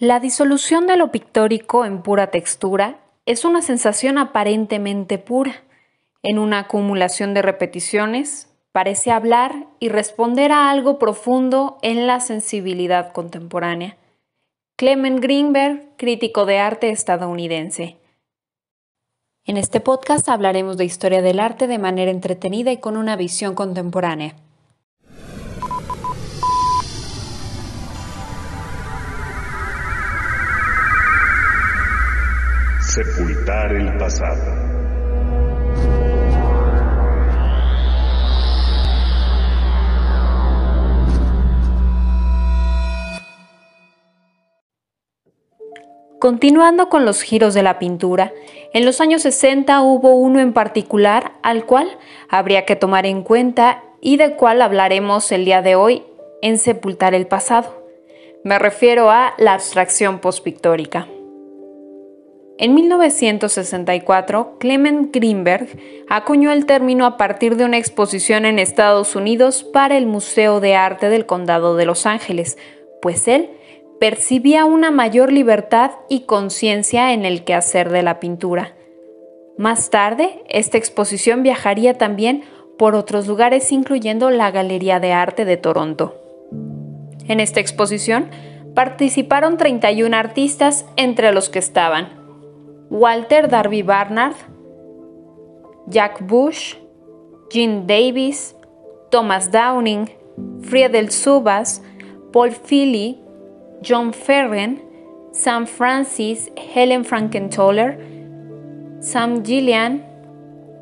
La disolución de lo pictórico en pura textura es una sensación aparentemente pura. En una acumulación de repeticiones, parece hablar y responder a algo profundo en la sensibilidad contemporánea. Clement Greenberg, crítico de arte estadounidense. En este podcast hablaremos de historia del arte de manera entretenida y con una visión contemporánea. Sepultar el pasado. Continuando con los giros de la pintura, en los años 60 hubo uno en particular al cual habría que tomar en cuenta y del cual hablaremos el día de hoy en Sepultar el pasado. Me refiero a la abstracción postpictórica. En 1964, Clement Greenberg acuñó el término a partir de una exposición en Estados Unidos para el Museo de Arte del Condado de Los Ángeles, pues él percibía una mayor libertad y conciencia en el quehacer de la pintura. Más tarde, esta exposición viajaría también por otros lugares, incluyendo la Galería de Arte de Toronto. En esta exposición participaron 31 artistas, entre los que estaban Walter Darby Barnard, Jack Bush, Gene Davis, Thomas Downing, Friedel Subas, Paul Philly, John Ferren, Sam Francis, Helen Frankenthaler, Sam Gillian,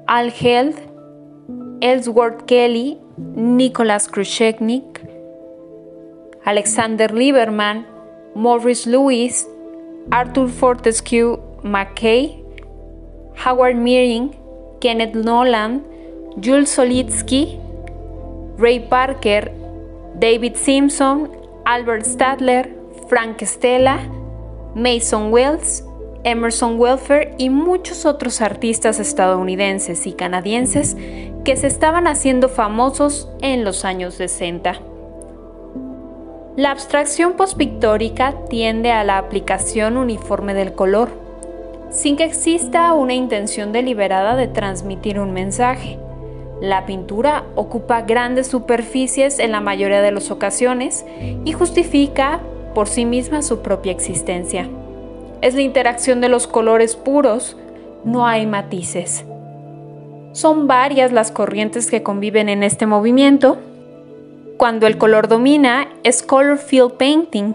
Al Held, Ellsworth Kelly, Nicholas Krusheknik, Alexander Lieberman, Maurice Lewis, Arthur Fortescue McKay, Howard Meering, Kenneth Nolan, Jules Solitsky, Ray Parker, David Simpson, Albert Stadler, Frank Stella, Mason Wells, Emerson Welfare y muchos otros artistas estadounidenses y canadienses que se estaban haciendo famosos en los años 60. La abstracción postpictórica tiende a la aplicación uniforme del color sin que exista una intención deliberada de transmitir un mensaje. La pintura ocupa grandes superficies en la mayoría de las ocasiones y justifica por sí misma su propia existencia. Es la interacción de los colores puros, no hay matices. Son varias las corrientes que conviven en este movimiento. Cuando el color domina es color field painting.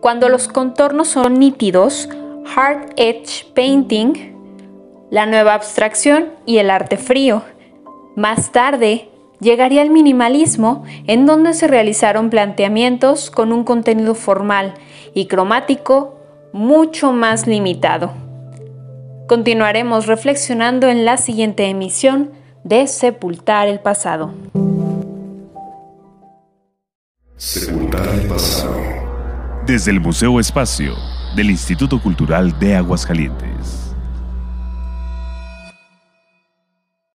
Cuando los contornos son nítidos, Hard Edge Painting, la nueva abstracción y el arte frío. Más tarde, llegaría el minimalismo, en donde se realizaron planteamientos con un contenido formal y cromático mucho más limitado. Continuaremos reflexionando en la siguiente emisión de Sepultar el pasado. Sepultar el pasado. Desde el Museo Espacio del Instituto Cultural de Aguascalientes.